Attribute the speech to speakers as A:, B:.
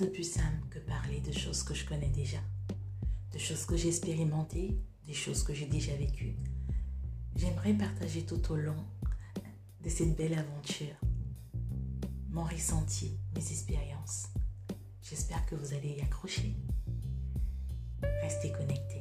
A: de plus simple que parler de choses que je connais déjà, de choses que j'ai expérimentées, des choses que j'ai déjà vécues. J'aimerais partager tout au long de cette belle aventure mon ressenti, mes expériences. J'espère que vous allez y accrocher. Restez connectés.